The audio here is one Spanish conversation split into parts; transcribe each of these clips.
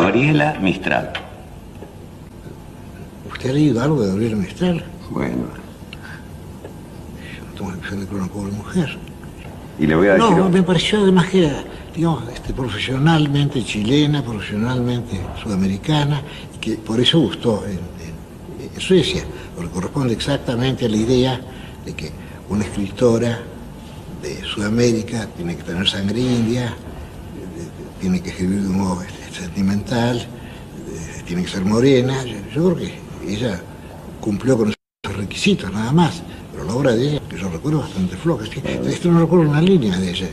Gabriela Mistral. ¿Usted ha leído algo de Gabriela Mistral? Bueno, No tengo la impresión de que era una pobre mujer. y le voy a decir... No, me pareció además que era, digamos, este, profesionalmente chilena, profesionalmente sudamericana, y que por eso gustó en, en- en Suecia, porque corresponde exactamente a la idea de que una escritora de Sudamérica tiene que tener sangre india, tiene que escribir de un modo sentimental, eh, tiene que ser morena. Yo, creo que ella cumplió con esos requisitos, nada más. Pero la obra de ella, que yo recuerdo, bastante floja. Es que, esto no recuerdo una línea de ella.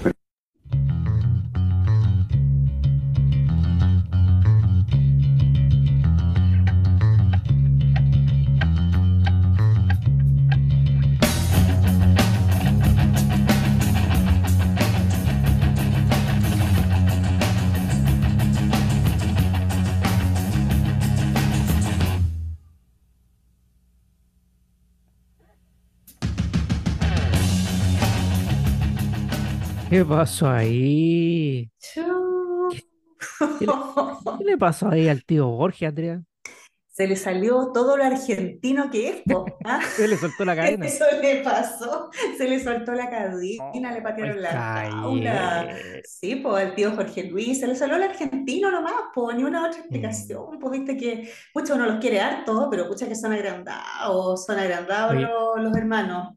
¿Qué pasó ahí? Chu. ¿Qué le, qué le pasó ahí al tío Borges, Andrea? Se le salió todo lo argentino que es, ¿ah? Se le soltó la cadena. Eso le pasó, se le soltó la cadena, le patearon Ay, la jaula. Sí, pues al tío Jorge Luis, se le salió el argentino nomás, pues ni una Mm. otra explicación. Pues viste que, pucha, uno los quiere harto, pero pucha que son agrandados, son agrandados los, los hermanos.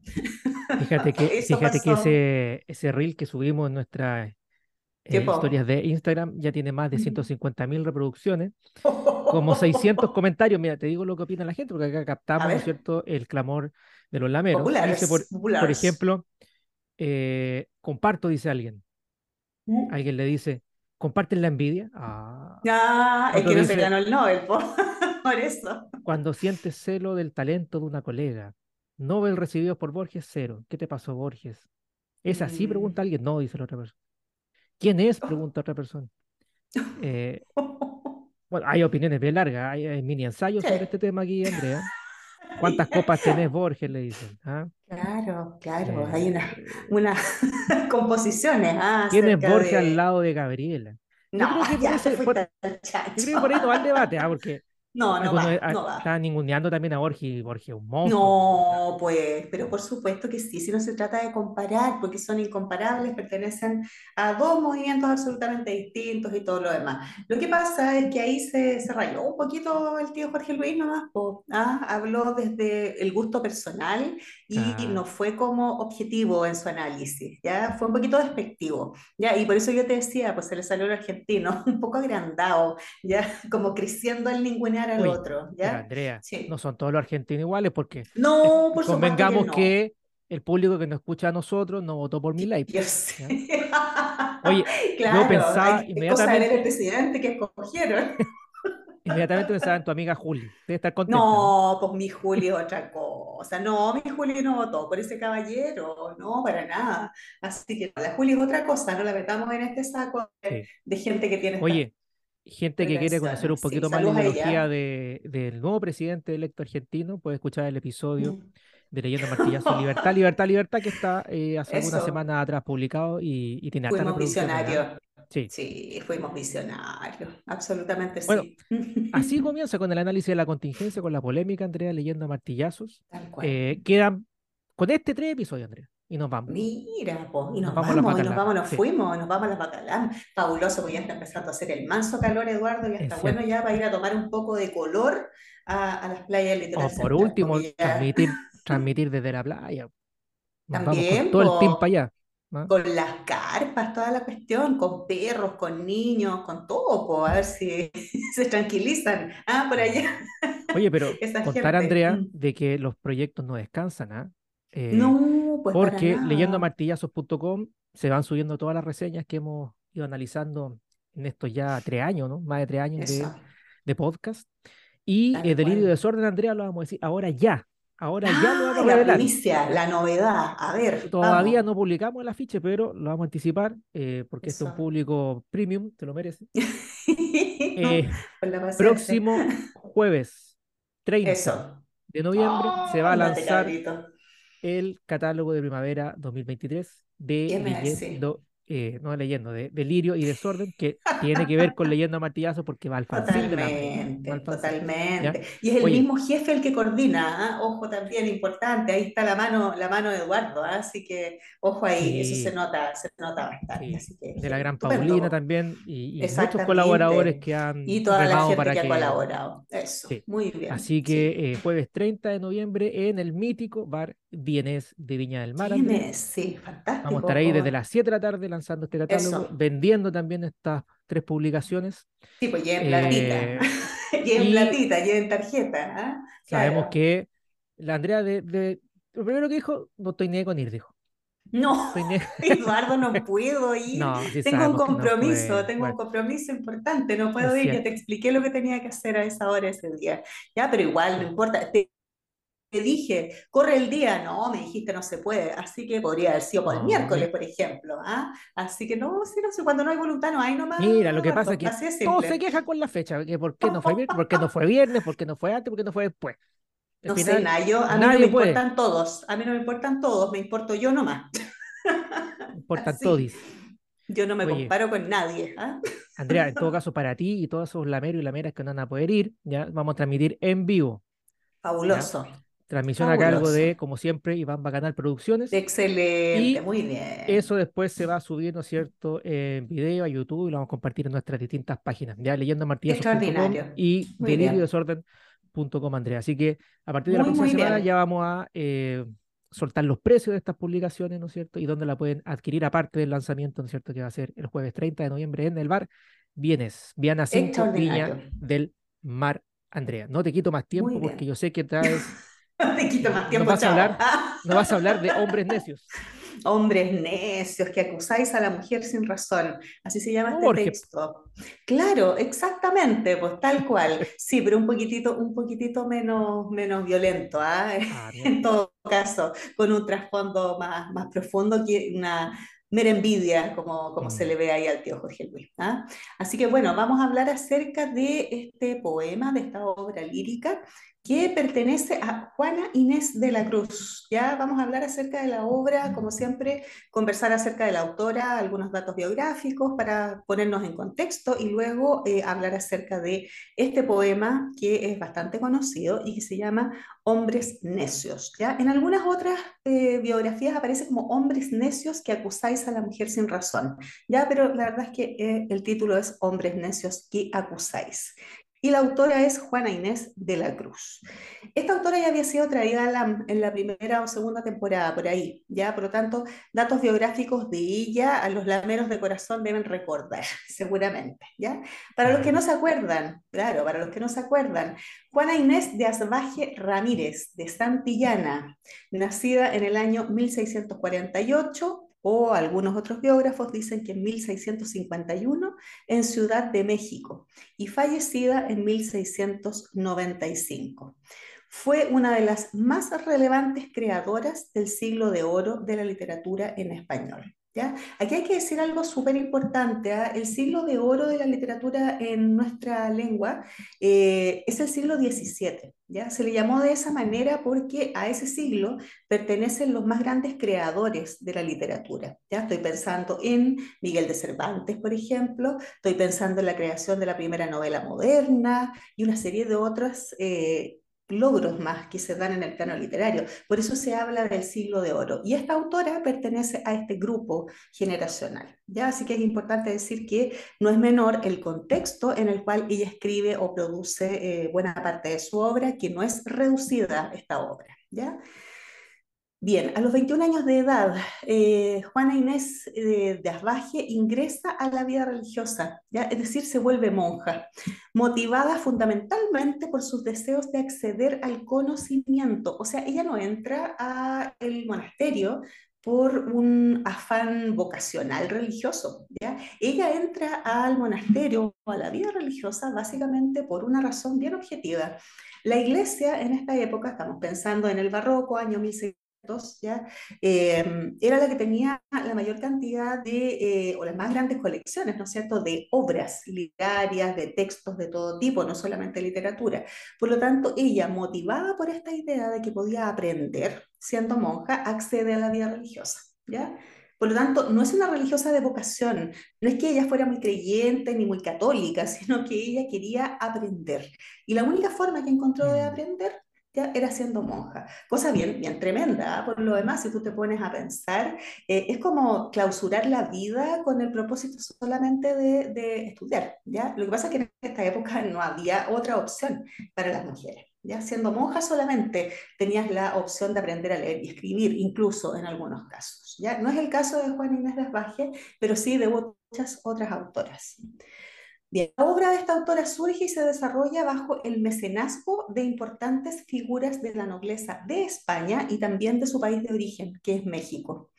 Fíjate que, fíjate que ese, ese reel que subimos en nuestras ¿Qué eh, historias de Instagram ya tiene más de Mm. 150 mil reproducciones, como 600 comentarios. Mira, te digo lo que opina la gente, porque acá captamos, ¿no cierto?, el clamor de los lameros. Populares, Dice, por, ejemplo, eh, comparto, dice alguien. Mm. Alguien le dice, ¿comparten la envidia? Ah, Ah, es que no se ganó el Nobel, po, por eso. Cuando sientes celo del talento de una colega. Nobel recibido por Borges, cero. ¿Qué te pasó, Borges? ¿Es así? Mm. Pregunta alguien. No, dice la otra persona. ¿Quién es? Pregunta otra persona. Eh, bueno, hay opiniones bien largas. Hay, hay mini ensayos Sí. sobre este tema aquí, Andrea. ¿Cuántas copas tenés, Borges? Le dicen. ¿ah? Claro, claro, Eh, hay una, unas composiciones ah, ¿Quién es acerca Borges de... al lado de Gabriela? No, creo que por ya ese- por- fuiste al Yo creo que por ahí no va el debate, ¿ah? porque No, no va, ah, no va. estaban ninguneando también a Borges y Borges es un monstruo. No, pues, pero por supuesto que sí, si no se trata de comparar, porque son incomparables, pertenecen a dos movimientos absolutamente distintos y todo lo demás. Lo que pasa es que ahí se, se rayó un poquito el tío Jorge Luis nomás, po, ¿ah? Habló desde el gusto personal y Claro. no fue como objetivo en su análisis, ¿ya? Fue un poquito despectivo, ¿ya? Y por eso yo te decía, pues se le salió el argentino, un poco agrandado, ¿ya? Como creciendo al al Uy, otro, ¿ya? Andrea, Sí. no son todos los argentinos iguales porque No, por convengamos no. que el público que nos escucha a nosotros no votó por mi. Yo sé. Oye, Claro, pensaba hay- es cosa inmediatamente- el presidente que escogieron. Inmediatamente pensaba en tu amiga Juli. Debe estar contenta. No, pues mi Juli es otra cosa. No, mi Juli no votó por ese caballero, no, para nada. Así que la Juli es otra cosa, no la metamos en este saco de, Sí. de gente que tiene Oye, gente que quiere conocer un poquito Sí, más la ideología de, del nuevo presidente electo argentino, puede escuchar el episodio Mm. de Leyendo Martillazo Libertad, Libertad, Libertad, que está eh, hace algunas semanas atrás publicado y, y tiene Fuimos visionarios. Sí. Sí, fuimos visionarios, absolutamente Bueno, sí. Así comienza con el análisis de la contingencia, con la polémica, Andrea, leyendo martillazos. Tal cual. Eh, quedan con este tres episodios, Andrea, y nos vamos. Mira, pues, y nos Nos vamos vamos, y nos vamos, nos sí. fuimos, nos vamos a las Bacalán. Fabuloso, porque ya está empezando a hacer el manso calor, Eduardo, y Es está bueno ya para ir a tomar un poco de color a, a las playas del O litoral por central, último, ya transmitir, transmitir desde la playa. Nos vamos También, con todo el team para allá. ¿no? con las carpas, toda la cuestión, con perros, con niños, con todo, po, a ver si se tranquilizan. Ah, por allá. Oye, pero contar, gente, Andrea, de que los proyectos no descansan, ¿ah? Eh, No, pues porque leyendo nada. martillazos.com se van subiendo todas las reseñas que hemos ido analizando en estos ya tres años, ¿no? Más de tres años de, podcast. Y eh, Delirio y. Desorden, Andrea, lo vamos a decir ahora ya. Ahora ya lo vamos a la revelar. primicia, la novedad. A ver, Todavía vamos. no publicamos el afiche, pero lo vamos a anticipar eh, porque este es un público premium, te lo merece. Eh, la paciencia. próximo jueves 30 Eso. de noviembre se va a lanzar. El catálogo de primavera 2023 de ¿Qué me Leyendo eh, no leyendo, de delirio y desorden, que tiene que ver con leyendo a martillazo porque va al fanzine la Totalmente, va al fanzine, totalmente. ¿ya? Y es el Oye. mismo jefe el que coordina, ¿ah? Ojo también importante, ahí está la mano, la mano de Eduardo, ¿ah? Así que ojo ahí, eso se nota, se nota bastante, sí. así que De la gran. Paulina también y, y muchos colaboradores que han Y toda la gente para que ha colaborado. Eso, Sí. muy bien. Así Sí. que eh, jueves 30 de noviembre en el mítico bar Vienes de Viña del Mar. Tienes, sí, Vamos a fantástico. estar ahí desde las 7 de la tarde lanzando este catálogo, Eso. vendiendo también estas tres publicaciones. Sí, pues lleven platita. Eh, Lleven y platita, lleven tarjeta. ¿ah? sabemos Claro. que la Andrea de, de- lo primero que dijo, no estoy ni con ir, dijo. No, Eduardo, no puedo ir. No, sí Tengo un no compromiso, tengo un compromiso importante, no puedo es ir. Ya cierto. te expliqué lo que tenía que hacer a esa hora ese día. Ya, pero igual, no importa. Te dije, corre el día. No, me dijiste no se puede. Así que podría haber sido por el miércoles, por ejemplo. ¿ah? Así que no, sí, no sé, cuando no hay voluntad no hay nomás, mira, lo que pasa es que es todos se quejan con la fecha, que por qué no fue viernes, por qué no fue viernes, por qué no fue antes, por qué no fue después. No sé, final, nada, yo, a mí no me puede, importan todos, a mí no me importan todos, me importo yo nomás. importan Así, todis. yo no me Oye, comparo con nadie. ¿ah? Andrea, en todo caso, para ti y todos esos lameros y lameras que no van a poder ir, ya vamos a transmitir en vivo, ¿ya? Fabuloso, Transmisión a cargo fabuloso. de, como siempre, Iván Bacanal Producciones. Excelente, Y muy bien. eso después se va a subir, ¿no es cierto?, en video a YouTube y lo vamos a compartir en nuestras distintas páginas, ya leyendamartillazos.com Extraordinario. y deliriodesorden.com, Andrea. Así que a partir de la próxima semana bien. ya vamos a eh, soltar los precios de estas publicaciones, ¿no es cierto?, y dónde la pueden adquirir, aparte del lanzamiento, ¿no es cierto?, que va a ser el jueves 30 de noviembre en el bar Vienes, Viana 5, Viña del Mar, Andrea. No te quito más tiempo porque yo sé que traes, Te quito no- más tiempo, vas a hablar, no vas a hablar de hombres necios. Hombres necios que acusáis a la mujer sin razón. Así se llama este texto. Claro, exactamente, pues tal cual. Sí, pero un poquitito, un poquitito menos, menos violento, ¿ah? Ah. En todo caso, con un trasfondo más, más profundo que una mera envidia, como, como se Mm. le ve ahí al tío Jorge Luis. ¿ah? Así que bueno, vamos a hablar acerca de este poema, de esta obra lírica que pertenece a Juana Inés de la Cruz. Ya vamos a hablar acerca de la obra, como siempre, conversar acerca de la autora, algunos datos biográficos para ponernos en contexto y luego eh, hablar acerca de este poema que es bastante conocido y que se llama Hombres Necios. ¿ya? En algunas otras eh, biografías aparece como Hombres Necios que acusáis a la mujer sin razón. ¿ya? Pero la verdad es que eh, el título es Hombres Necios que acusáis y la autora es Juana Inés de la Cruz. Esta autora ya había sido traída a la- en la primera o segunda temporada, por ahí, ya, por lo tanto, datos biográficos de ella a los lameros de corazón deben recordar, seguramente, ya. Para los que no se acuerdan, claro, para los que no se acuerdan, Juana Inés de Asbaje Ramírez, de Santillana, nacida en el año 1648, o algunos otros biógrafos dicen que en 1651, en Ciudad de México y fallecida en 1695. Fue una de las más relevantes creadoras del siglo de oro de la literatura en español. ¿Ya? Aquí hay que decir algo súper importante. ¿ah? El siglo de oro de la literatura en nuestra lengua eh, es el siglo XVII. ¿ya? Se le llamó de esa manera porque a ese siglo pertenecen los más grandes creadores de la literatura. ¿ya? Estoy pensando en Miguel de Cervantes, por ejemplo, estoy pensando en la creación de la primera novela moderna y una serie de otros eh, logros más que se dan en el plano literario. Por eso se habla del siglo de oro. Y esta autora pertenece a este grupo generacional. ¿ya? Así que es importante decir que no es menor el contexto en el cual ella escribe o produce eh, buena parte de su obra, que no es reducida esta obra. ¿ya? Bien, a los 21 años de edad, eh, Juana Inés eh, de Asbaje ingresa a la vida religiosa, ¿ya? es decir, se vuelve monja, motivada fundamentalmente por sus deseos de acceder al conocimiento. O sea, ella no entra al monasterio por un afán vocacional religioso. Ella entra al monasterio o a la vida religiosa básicamente por una razón bien objetiva. La iglesia en esta época, estamos pensando en el barroco, año 1600, ¿ya? Eh, era la que tenía la mayor cantidad de, eh, o las más grandes colecciones, ¿no es cierto?, de obras literarias, de textos de todo tipo, no solamente literatura. Por lo tanto, ella, motivada por esta idea de que podía aprender siendo monja, accede a la vida religiosa, ¿ya? Por lo tanto, no es una religiosa de vocación, no es que ella fuera muy creyente ni muy católica, sino que ella quería aprender. Y la única forma que encontró de mm. aprender ya era siendo monja. Cosa bien, bien tremenda, ¿ah? por lo demás, si tú te pones a pensar, eh, es como clausurar la vida con el propósito solamente de, de, estudiar, ¿ya? Lo que pasa es que en esta época no había otra opción para las mujeres. Ya siendo monja solamente tenías la opción de aprender a leer y escribir, incluso en algunos casos. ¿ya? No es el caso de Juan Inés de Asbaje, pero sí de muchas otras autoras. La obra de esta autora surge y se desarrolla bajo el mecenazgo de importantes figuras de la nobleza de España y también de su país de origen, que es México.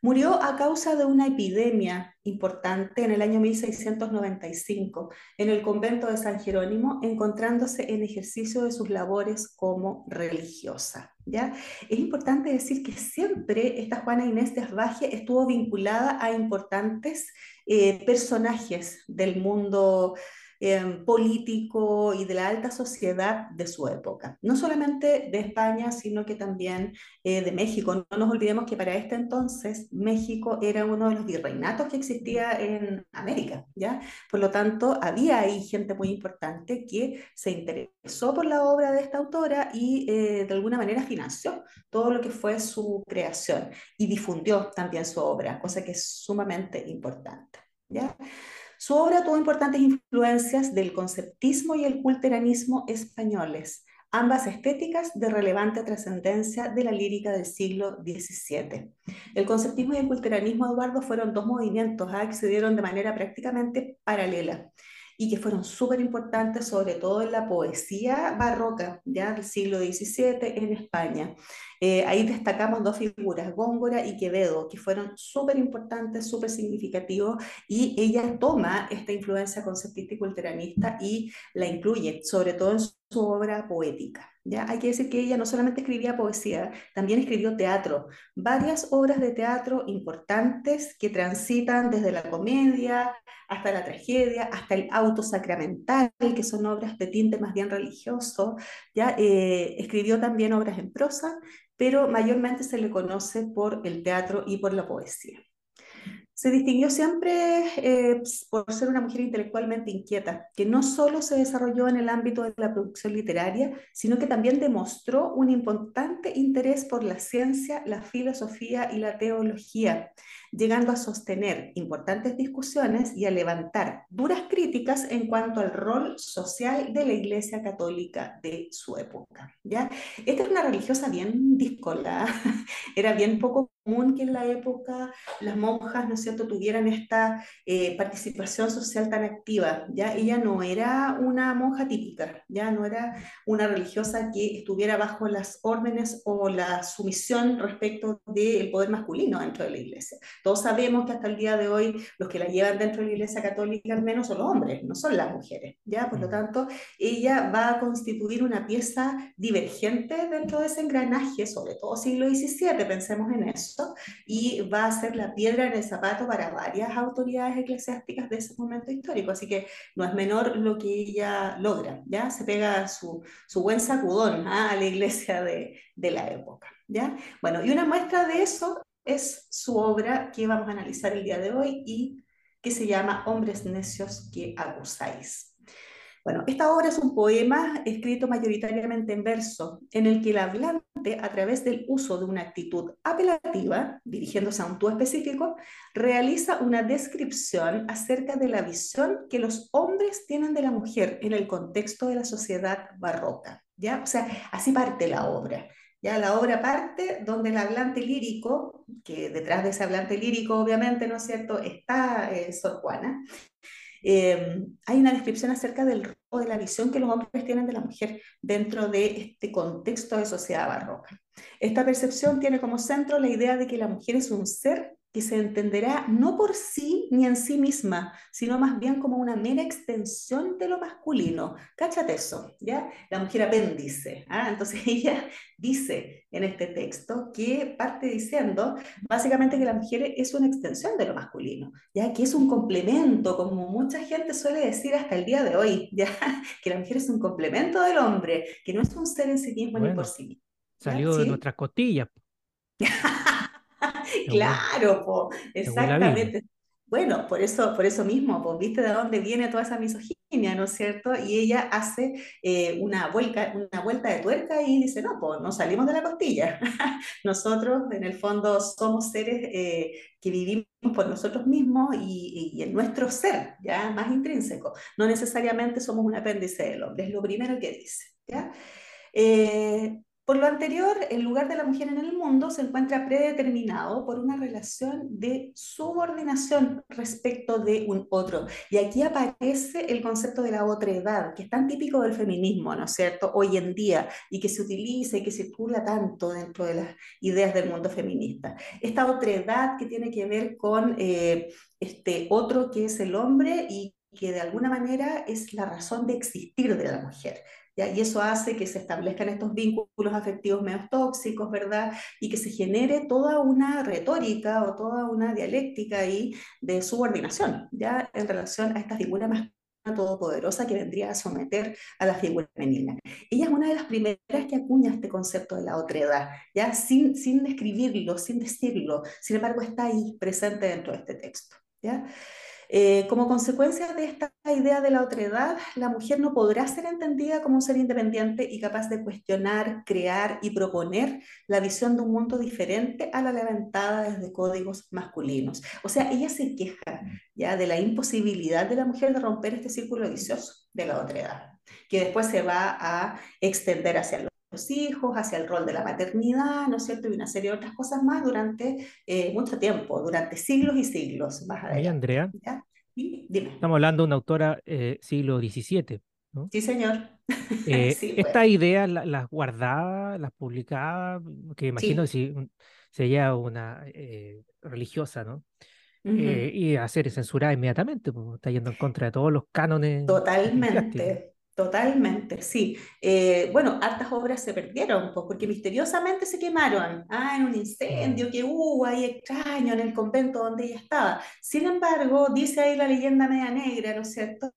Murió a causa de una epidemia importante en el año 1695 en el convento de San Jerónimo, encontrándose en ejercicio de sus labores como religiosa. ¿Ya? Es importante decir que siempre esta Juana Inés de Asbaje estuvo vinculada a importantes eh, personajes del mundo Em, político y de la alta sociedad de su época. No solamente de España, sino que también eh, de México. No nos olvidemos que para este entonces México era uno de los virreinatos que existía en América, ¿ya? Por lo tanto, había ahí gente muy importante que se interesó por la obra de esta autora y eh, de alguna manera financió todo lo que fue su creación y difundió también su obra, cosa que es sumamente importante, ¿ya? Su obra tuvo importantes influencias del conceptismo y el culteranismo españoles, ambas estéticas de relevante trascendencia de la lírica del siglo XVII. El conceptismo y el culteranismo, Eduardo, fueron dos movimientos ¿ah? que se dieron de manera prácticamente paralela y que fueron súper importantes, sobre todo en la poesía barroca ya del siglo XVII en España. Eh, ahí destacamos dos figuras, Góngora y Quevedo, que fueron súper importantes, súper significativos, y ella toma esta influencia conceptista y y la incluye, sobre todo en su obra poética. ¿Ya? Hay que decir que ella no solamente escribía poesía, también escribió teatro, varias obras de teatro importantes que transitan desde la comedia hasta la tragedia, hasta el auto sacramental, que son obras de tinte más bien religioso. ¿ya? Eh, escribió también obras en prosa, pero mayormente se le conoce por el teatro y por la poesía. Se distinguió siempre eh, por ser una mujer intelectualmente inquieta, que no solo se desarrolló en el ámbito de la producción literaria, sino que también demostró un importante interés por la ciencia, la filosofía y la teología, llegando a sostener importantes discusiones y a levantar duras críticas en cuanto al rol social de la Iglesia Católica de su época. ¿ya? Esta es una religiosa bien discolada, era bien poco común que en la época las monjas, ¿no es cierto?, tuvieran esta eh, participación social tan activa, ¿ya? Ella no era una monja típica, ya no era una religiosa que estuviera bajo las órdenes o la sumisión respecto del poder masculino dentro de la iglesia. Todos sabemos que hasta el día de hoy los que la llevan dentro de la iglesia católica al menos son los hombres, no son las mujeres, ¿ya? Por lo tanto, ella va a constituir una pieza divergente dentro de ese engranaje, sobre todo siglo XVII, pensemos en eso y va a ser la piedra en el zapato para varias autoridades eclesiásticas de ese momento histórico. Así que no es menor lo que ella logra, ¿ya? Se pega su, su buen sacudón ¿ah? a la iglesia de, de la época, ¿ya? Bueno, y una muestra de eso es su obra que vamos a analizar el día de hoy y que se llama Hombres necios que acusáis. Bueno, esta obra es un poema escrito mayoritariamente en verso, en el que el hablante, a través del uso de una actitud apelativa, dirigiéndose a un tú específico, realiza una descripción acerca de la visión que los hombres tienen de la mujer en el contexto de la sociedad barroca. ¿ya? O sea, así parte la obra. Ya la obra parte donde el hablante lírico, que detrás de ese hablante lírico obviamente, ¿no es cierto?, está eh, Sor Juana, eh, hay una descripción acerca del rol de la visión que los hombres tienen de la mujer dentro de este contexto de sociedad barroca. Esta percepción tiene como centro la idea de que la mujer es un ser que se entenderá no por sí ni en sí misma, sino más bien como una mera extensión de lo masculino. Cáchate eso, ¿ya? La mujer apéndice. ¿ah? Entonces ella dice en este texto que parte diciendo básicamente que la mujer es una extensión de lo masculino, ya que es un complemento, como mucha gente suele decir hasta el día de hoy, ya que la mujer es un complemento del hombre, que no es un ser en sí mismo ni por sí Salió de nuestras costillas. claro, po, exactamente. Bueno, por eso, por eso mismo, pues viste de dónde viene toda esa misoginia, ¿no es cierto? Y ella hace eh, una, vuelta, una vuelta de tuerca y dice, no, pues no salimos de la costilla. nosotros, en el fondo, somos seres eh, que vivimos por nosotros mismos y, y, en nuestro ser, ya más intrínseco. No necesariamente somos un apéndice del hombre, es lo primero que dice, ¿ya? Eh, por lo anterior, el lugar de la mujer en el mundo se encuentra predeterminado por una relación de subordinación respecto de un otro. Y aquí aparece el concepto de la otredad, que es tan típico del feminismo, ¿no es cierto?, hoy en día, y que se utiliza y que circula tanto dentro de las ideas del mundo feminista. Esta otredad que tiene que ver con eh, este otro que es el hombre y que de alguna manera es la razón de existir de la mujer. Y eso hace que se establezcan estos vínculos afectivos menos tóxicos, ¿verdad? Y que se genere toda una retórica o toda una dialéctica ahí de subordinación, ¿ya? En relación a esta figura más todopoderosa que vendría a someter a la figura femenina. Ella es una de las primeras que acuña este concepto de la otredad, ya sin, sin describirlo, sin decirlo, sin embargo está ahí presente dentro de este texto. ¿ya? Eh, como consecuencia de esta idea de la otredad, la mujer no podrá ser entendida como un ser independiente y capaz de cuestionar, crear y proponer la visión de un mundo diferente a la levantada desde códigos masculinos. O sea, ella se queja ya de la imposibilidad de la mujer de romper este círculo vicioso de la otredad, que después se va a extender hacia los hijos, hacia el rol de la maternidad, ¿no es cierto? Y una serie de otras cosas más durante eh, mucho tiempo, durante siglos y siglos más adelante. Andrea. Dime. Estamos hablando de una autora eh, siglo XVII. ¿no? Sí, señor. Eh, sí, Estas ideas las guardaba, las publicaba, que imagino si sería una religiosa, ¿no? y hacer censurar inmediatamente, porque está yendo en contra de todos los cánones. Totalmente. Totalmente, sí. Eh, bueno, hartas obras se perdieron, pues, porque misteriosamente se quemaron, ah, en un incendio que hubo ahí extraño en el convento donde ella estaba. Sin embargo, dice ahí la leyenda media negra, ¿no es cierto?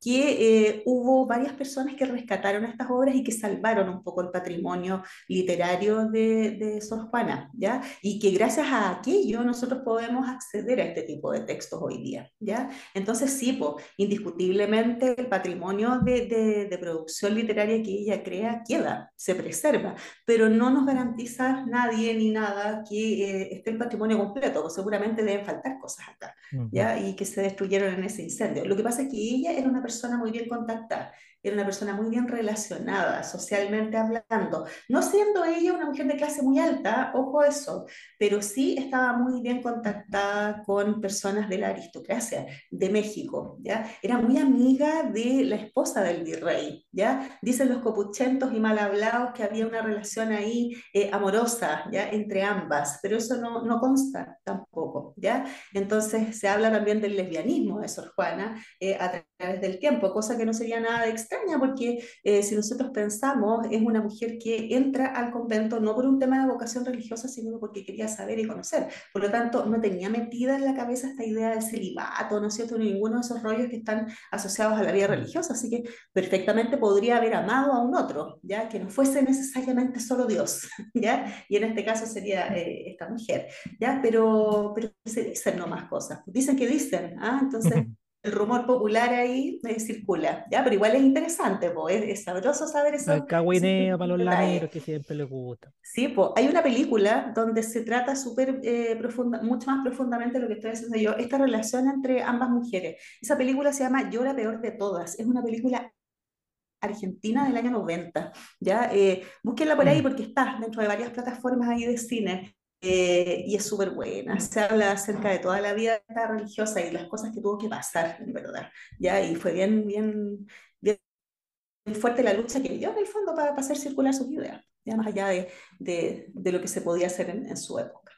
Que eh, hubo varias personas que rescataron estas obras y que salvaron un poco el patrimonio literario de, de Sor Juana, ¿ya? Y que gracias a aquello nosotros podemos acceder a este tipo de textos hoy día, ¿ya? Entonces sí, pues, indiscutiblemente el patrimonio de, de, de, producción literaria que ella crea queda, se preserva, pero no nos garantiza nadie ni nada que eh, esté el patrimonio completo, pues seguramente deben faltar cosas acá, ¿ya? Y que se destruyeron en ese incendio. Lo que pasa es que ella era una persona muy bien contactada era una persona muy bien relacionada, socialmente hablando, no siendo ella una mujer de clase muy alta, ojo eso, pero sí estaba muy bien contactada con personas de la aristocracia de México, ¿ya? Era muy amiga de la esposa del virrey, ¿ya? Dicen los copuchentos y mal hablados que había una relación ahí eh, amorosa, ¿ya? Entre ambas, pero eso no, no consta tampoco, ¿ya? Entonces se habla también del lesbianismo de Sor Juana eh, a través del tiempo, cosa que no sería nada de extraño porque eh, si nosotros pensamos, es una mujer que entra al convento no por un tema de vocación religiosa, sino porque quería saber y conocer. Por lo tanto, no tenía metida en la cabeza esta idea del celibato, ¿no es cierto?, ni ninguno de esos rollos que están asociados a la vida religiosa. Así que perfectamente podría haber amado a un otro, ¿ya? Que no fuese necesariamente solo Dios, ¿ya? Y en este caso sería eh, esta mujer, ¿ya? Pero, pero se dicen no más cosas. Dicen que dicen, ¿ah? Entonces el rumor popular ahí eh, circula, ¿ya? Pero igual es interesante, pues, es, sabroso saber eso. El cagüineo para los lameros que siempre les gusta. Sí, pues, hay una película donde se trata súper eh, profunda, mucho más profundamente lo que estoy diciendo yo, esta relación entre ambas mujeres. Esa película se llama Yo la peor de todas, es una película argentina del año 90, ¿ya? Eh, búsquenla por ahí mm. porque está dentro de varias plataformas ahí de cine. Eh, y es súper buena. Se habla acerca de toda la vida religiosa y las cosas que tuvo que pasar, en verdad. ¿ya? Y fue bien, bien, bien fuerte la lucha que dio en el fondo para, hacer circular sus ideas, ya más allá de, de, lo que se podía hacer en, su época.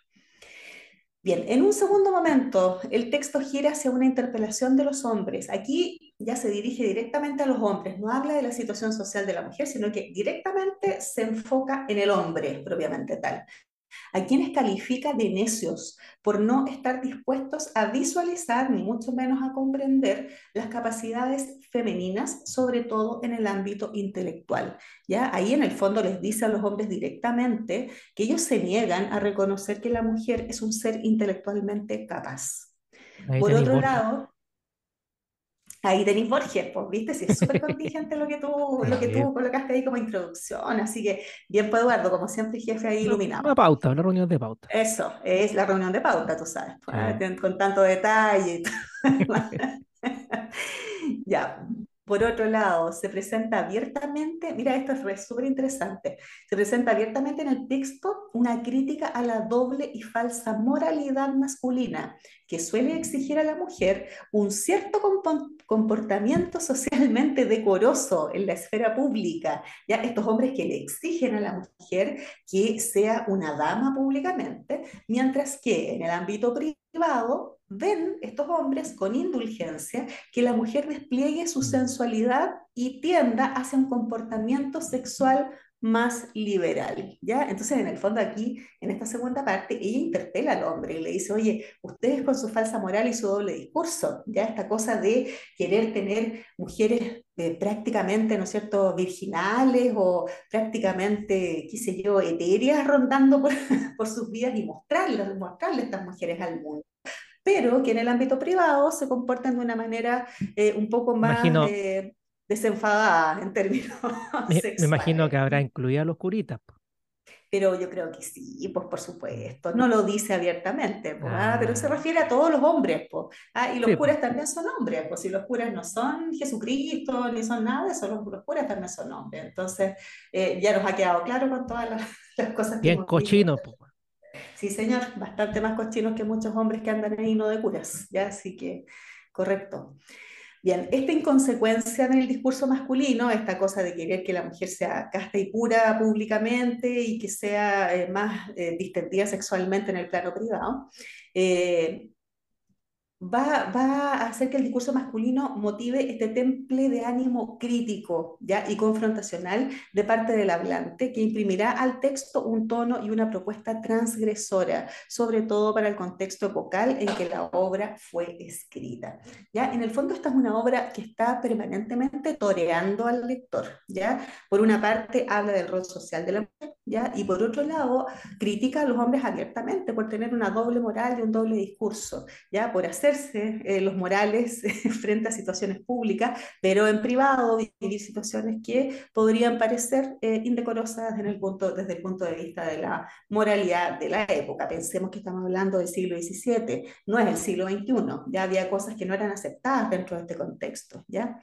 Bien, en un segundo momento, el texto gira hacia una interpelación de los hombres. Aquí ya se dirige directamente a los hombres, no habla de la situación social de la mujer, sino que directamente se enfoca en el hombre propiamente tal. A quienes califica de necios por no estar dispuestos a visualizar, ni mucho menos a comprender las capacidades femeninas, sobre todo en el ámbito intelectual. ¿ya? Ahí en el fondo les dice a los hombres directamente que ellos se niegan a reconocer que la mujer es un ser intelectualmente capaz. por otro lado, Ahí tenéis Borges, pues, viste, si es súper contingente lo que tú, lo que tú colocaste ahí como introducción, así que bien, pues Eduardo, como siempre, jefe ahí iluminado. Una pauta, una reunión de pauta. Eso, es la reunión de pauta, tú sabes, pues, ah, con tanto detalle. ya, por otro lado, se presenta abiertamente, mira, esto es súper interesante, se presenta abiertamente en el texto una crítica a la doble y falsa moralidad masculina que suele exigir a la mujer un cierto comportamiento socialmente decoroso en la esfera pública. Ya estos hombres que le exigen a la mujer que sea una dama públicamente, mientras que en el ámbito privado ven estos hombres con indulgencia que la mujer despliegue su mm. sensualidad y tienda hacia un comportamiento sexual más liberal, ¿ya? Entonces, en el fondo aquí, en esta segunda parte, ella interpela al hombre y le dice, oye, ustedes con su falsa moral y su doble discurso, ¿ya? Esta cosa de querer tener mujeres eh, prácticamente, ¿no es cierto?, virginales o prácticamente, qué sé yo, etéreas rondando por, por sus vidas y mostrarles, mostrarles estas mujeres al mundo pero que en el ámbito privado se comportan de una manera eh, un poco más eh, desenfadada en términos me, me imagino que habrá incluido a los curitas. Pero yo creo que sí, pues por supuesto. No lo dice abiertamente, ¿ah? pero se ah. refiere a todos los hombres. Pues, y los curas también son hombres, pues si los curas no son Jesucristo ni son nada eso, los, curas también son hombres. Entonces, eh, ya nos ha quedado claro con todas las, cosas que Bien cochino, pues. Sí, señor, bastante más cochinos que muchos hombres que andan ahí no de curas, ¿ya? Así que, correcto. Bien, esta inconsecuencia en el discurso masculino, esta cosa de querer que la mujer sea casta y pura públicamente y que sea eh, más eh, distendida sexualmente en el plano privado, eh, va, va, a hacer que el discurso masculino motive este temple de ánimo crítico ¿ya? y confrontacional de parte del hablante, que imprimirá al texto un tono y una propuesta transgresora, sobre todo para el contexto epocal en que la obra fue escrita. ¿ya? En el fondo esta es una obra que está permanentemente toreando al lector. ¿ya? Por una parte habla del rol social de la mujer, ¿ya? y por otro lado critica a los hombres abiertamente por tener una doble moral y un doble discurso, ¿ya? por hacer eh, los morales frente a situaciones públicas, pero en privado vivir situaciones que podrían parecer eh, indecorosas en el punto, desde el punto de vista de la moralidad de la época. Pensemos que estamos hablando del siglo XVII, no es el siglo XXI, ya había cosas que no eran aceptadas dentro de este contexto. ¿ya?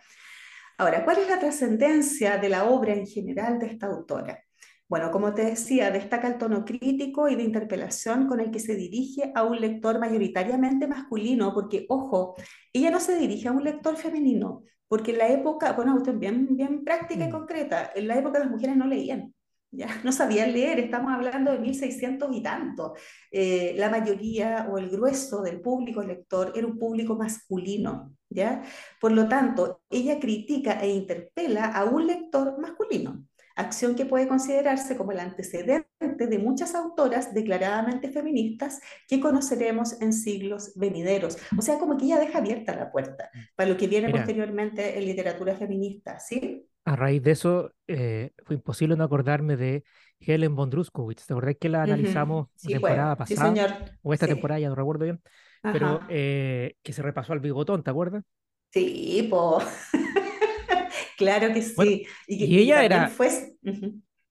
Ahora, ¿cuál es la trascendencia de la obra en general de esta autora? Bueno, como te decía, destaca el tono crítico y de interpelación con el que se dirige a un lector mayoritariamente masculino, porque, ojo, ella no se dirige a un lector femenino, porque en la época, bueno, usted bien, bien práctica y mm. concreta, en la época las mujeres no leían. Ya, no sabían leer, estamos hablando de 1600 y tanto. Eh, la mayoría o el grueso del público lector era un público masculino, ¿ya? Por lo tanto, ella critica e interpela a un lector masculino acción que puede considerarse como el antecedente de muchas autoras declaradamente feministas que conoceremos en siglos venideros. O sea, como que ella deja abierta la puerta para lo que viene posteriormente en literatura feminista, ¿sí? A raíz de eso, eh, fue imposible no acordarme de Helen von Druskowitz. ¿Te acordás que la analizamos la temporada pasada? Sí, señor. O esta temporada, ya no recuerdo bien. Pero eh, que se repasó al bigotón, ¿te acuerdas? Sí, pues. Claro que sí. y, ella era fue...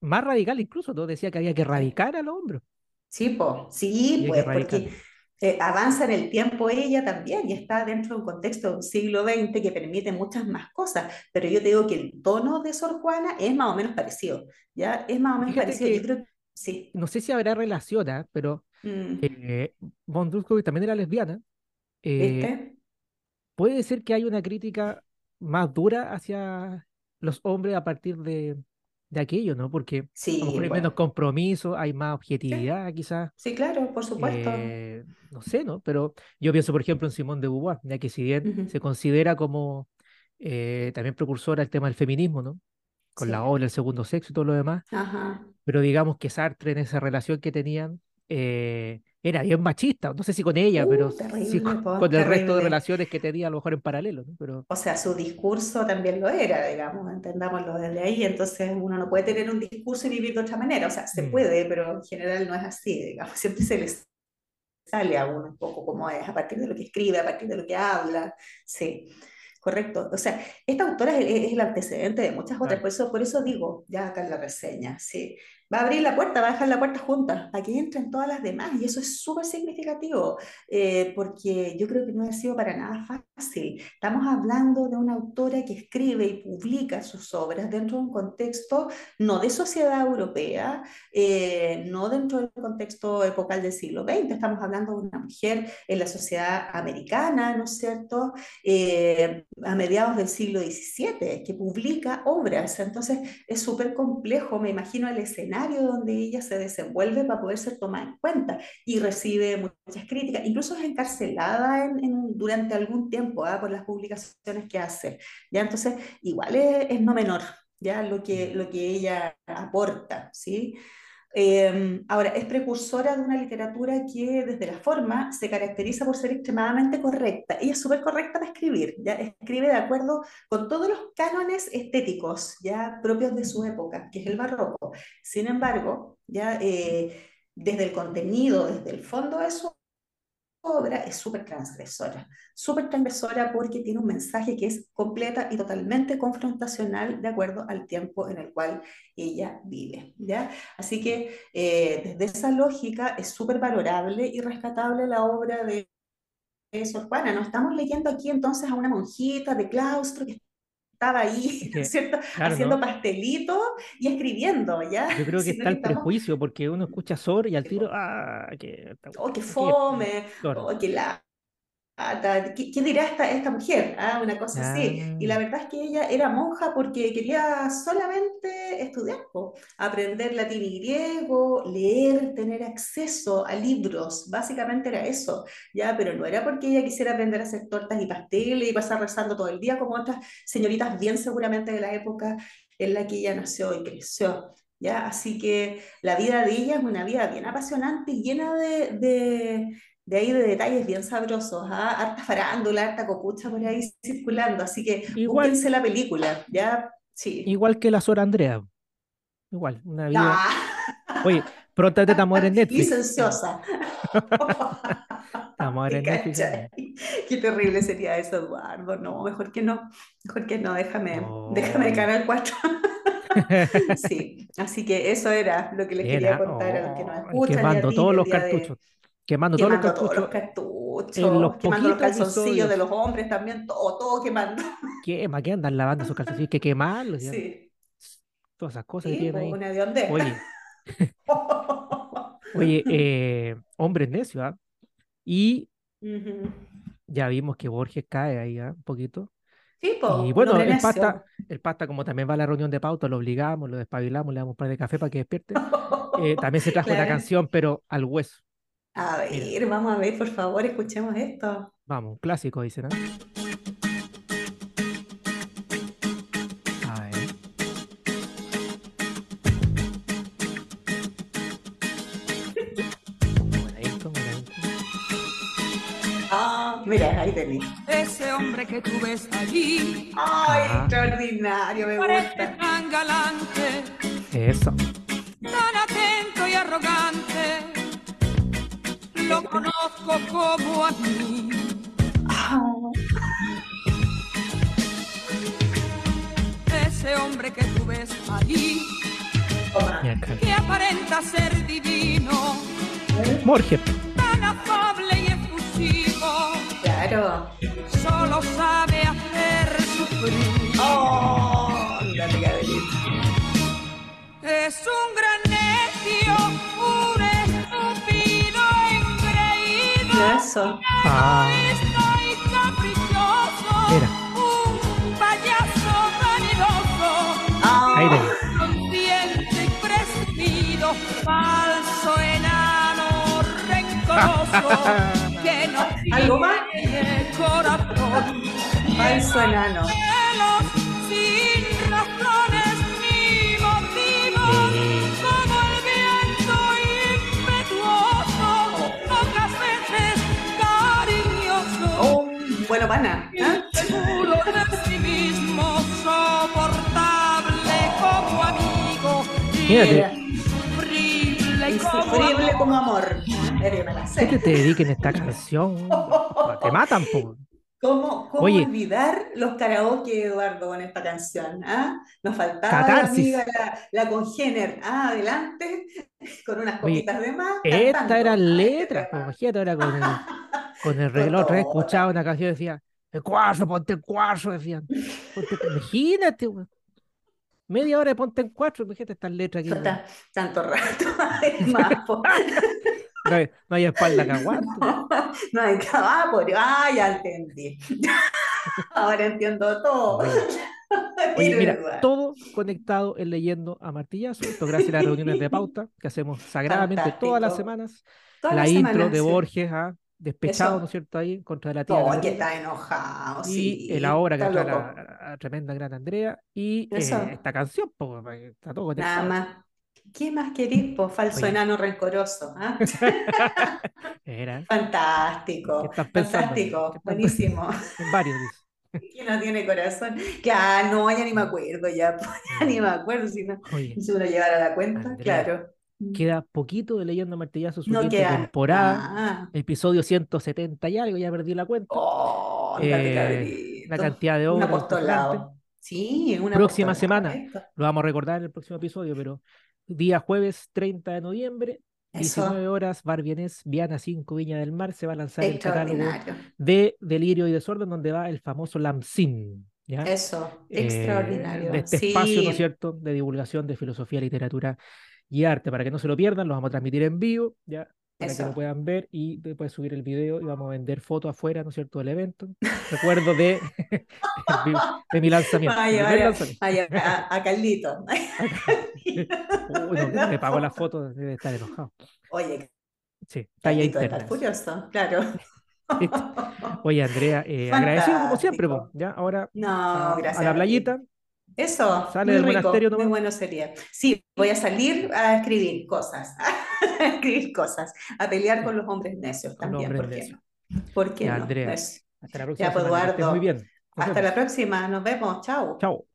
más radical incluso, decía que había que erradicar al hombre. Sí, pues, sí, pues, porque eh, avanza en el tiempo ella también y está dentro de un contexto de un siglo XX que permite muchas más cosas, pero yo te digo que el tono de Sor Juana es más o menos parecido, ¿ya? Es más o menos parecido. sí. No sé si habrá relación, ¿ah? pero mm. eh, von también era lesbiana. Eh, puede ser que hay una crítica más dura hacia los hombres a partir de, de aquello, ¿no? Porque hay menos compromiso, hay más objetividad, quizás. Sí, claro, por supuesto. Eh, no sé, ¿no? Pero yo pienso, por ejemplo, en Simón de Beauvoir, ya que si bien se considera como eh, también precursora del tema del feminismo, ¿no? Con la obra El segundo sexo y todo lo demás. Pero digamos que Sartre en esa relación que tenían eh, era bien machista, no sé si con ella, pero Uh, sí con, po, con el resto de terrible. relaciones que tenía a lo mejor en paralelo, ¿no? Pero O sea, su discurso también lo era, digamos, entendámoslo desde ahí. Entonces, uno no puede tener un discurso y vivir de otra manera. O sea, se Mm. puede, pero en general no es así, digamos. Siempre se les sale a uno un poco como es, a partir de lo que escribe, a partir de lo que habla. Sí, correcto. O sea, esta autora es, es el antecedente de muchas otras, Claro. por eso, por eso digo, ya acá en la reseña, sí. Va a abrir la puerta, va a dejar la puerta junta, para que entren todas las demás, y eso es súper significativo, eh, porque yo creo que no ha sido para nada fácil. Estamos hablando de una autora que escribe y publica sus obras dentro de un contexto no de sociedad europea, eh, no dentro del contexto epocal del siglo XX, estamos hablando de una mujer en la sociedad americana, ¿no es cierto?, Eh, a mediados del siglo XVII, que publica obras, entonces es súper complejo, me imagino el escenario donde ella se desenvuelve para poder ser tomada en cuenta y recibe muchas críticas, incluso es encarcelada en, en, durante algún tiempo ¿ah? por las publicaciones que hace, ¿ya? Entonces, igual es, es no menor, ¿ya? Lo que, lo que ella aporta, ¿sí? Eh, ahora, es precursora de una literatura que desde la forma se caracteriza por ser extremadamente correcta. Ella es súper correcta para escribir, ¿ya? escribe de acuerdo con todos los cánones estéticos ya propios de su época, que es el barroco. Sin embargo, ya eh, desde el contenido, desde el fondo de su obra es súper transgresora, súper transgresora porque tiene un mensaje que es completa y totalmente confrontacional de acuerdo al tiempo en el cual ella vive, ¿ya? Así que eh, desde esa lógica es súper valorable y rescatable la obra de Sor Juana. No estamos leyendo aquí entonces a una monjita de claustro que estaba ahí, que, ¿cierto? Claro, Haciendo ¿no? pastelitos y escribiendo, ¿ya? Yo creo que está el estamos- prejuicio, porque uno escucha Sor y al tiro, ah, que... Oh, que- fome, claro. oh, qué lata, ¿qué, qué dirá esta, esta mujer? Ah, una cosa así. Y la Ah. verdad es que ella era monja porque quería solamente estudiar, po, aprender latín y griego, leer, tener acceso a libros, básicamente era eso, ¿ya? Pero no era porque ella quisiera aprender a hacer tortas y pasteles y pasar rezando todo el día como otras señoritas bien seguramente de la época en la que ella nació y creció. ¿Ya? Así que la vida de ella es una vida bien apasionante y llena de, de, de ahí de detalles bien sabrosos, ¿ah? Harta farándula, harta copucha por ahí circulando, así que Igual- la película, ¿ya? Sí. Igual que la Sor Andrea. Igual, una vida... Ah, Oye, prontamente estamos ahora en Netflix. licenciosa. Estamos en Netflix. Qué terrible sería eso, Eduardo. No, mejor que no. Mejor que no, déjame, Oh. déjame Canal 4. Sí, así que eso era lo que les quería contar a los que nos oh, escuchan. y a Quemando ti todos el los de- Quemando todos los Quemando todos los cartuchos. en los quemando los calzoncillos episodios. de los hombres también, todo, todo quemando. Quema, que andan lavando esos calzoncillos, que quemarlos. Sí, Todas esas cosas que tienen pues, ahí. una hediondez. Oye, oye, eh, hombres necios, ¿ah? Y ya vimos que Borges cae ahí, ¿ah? Un poquito. Sí, po, Y bueno, el pasta, el pasta, como también va a la reunión de pauta, lo obligamos, lo despabilamos, le damos un par de café para que despierte. Eh, también se trajo una Claro. canción, pero al hueso. A ver, vamos a ver, por favor, escuchemos esto. Vamos, un clásico, dicen, intro. Ah, mira, ahí tenés. Ese hombre que tú ves allí Ay, Ajá. extraordinario, me parece gusta. tan galante, Eso. tan atento y arrogante. Lo conozco como a mí. Ah, Ese hombre que tú ves allí, que aparenta ser divino, Borges. tan afable y efusivo, Claro. solo sabe Eso. Ah, Mira. un payaso vanidoso, Ah, ahí tenés. consciente y presumido, falso enano rencoroso, que no ¿Algo más? tiene corazón, falso enano. sin pana. ¿ah? De sí mismo, soportable como amigo. Fíjate. Insufrible como amor. ¿Qué te, te dediquen a esta canción? Te matan, po. ¿Cómo, cómo Oye. olvidar los karaoke, Eduardo, con esta canción? ¿ah? Nos faltaba la amiga, la, la congéner, ah, adelante, con unas Oye, copitas de más. Estas cantando. po, tema. imagínate ahora con el, con el reloj. Otra vez escuchaba una canción y decía, el cuarzo, ponte el cuarzo, decían. Ponte- imagínate, weón. Media hora de ponte en cuatro, imagínate estas letras aquí. Tanto rato, además. No hay, no hay espalda que aguante. No hay por ah, ya entendí. Ahora entiendo todo. Oye, mira, todo conectado en Leyendo a Martillazo. Esto gracias a las reuniones de pauta que hacemos sagradamente todas las semanas. Todas la las intro semanas, de. Borges, ah, despechado, Eso. ¿no es cierto? Ahí contra la tía. Oh, que está enojado, Y sí. el ahora que está la, la tremenda gran Andrea. Y eh, esta canción, po, que está todo Nada más. ¿Qué más querís, po? Falso Oye. enano rencoroso. ¿ah? Era, ¿Qué Fantástico. Fantástico. ¿Qué estás Buenísimo. en varios. ¿Quién no tiene corazón? Claro, no, ya ni me acuerdo, ya, ya ni me acuerdo si no, Oye, si uno llevara la cuenta, Andrea, claro. Queda poquito de Leyendo Martillazo, su No queda. temporada. Ah. Episodio 170 y algo, ya perdí la cuenta. Oh, Eh, la cantidad de Un obras impresionante. apostolado. Sí, un Próxima apostolado, semana. esto. Lo vamos a recordar en el próximo episodio, pero día jueves 30 de noviembre, Eso, 19 horas, Bar Vienés, Viana 5, Viña del Mar, se va a lanzar el catálogo de Delirio y Desorden, donde va el famoso Lamsin, ¿ya? Eso, Eh, extraordinario. de este espacio, ¿no es Sí, cierto?, de divulgación de filosofía, literatura y arte, para que no se lo pierdan, lo vamos a transmitir en vivo, ¿ya? Para que lo puedan ver y después subir el video y vamos a vender fotos afuera, ¿no es cierto?, del evento. Recuerdo de, de mi lanzamiento. Vaya, mi primer vaya, lanzamiento. vaya, a, a Carlito. Uy, no, no me pagó la foto, debe estar enojado. Oye, Sí, talla interna. furioso, claro. Oye, Andrea, eh, agradecido como siempre, ya ahora No, a, a gracias la a playita, Eso, Sale muy del rico, monasterio muy bueno sería. Sí, voy a salir a escribir cosas, a escribir cosas, a pelear con los hombres necios también, hombres ¿por qué necios. no? ¿Por qué Ya, no? Andrea, Eso. hasta la próxima Ya, pues, Eduardo. muy bien. Nos Hasta vemos. la próxima, nos vemos, chao. Chao.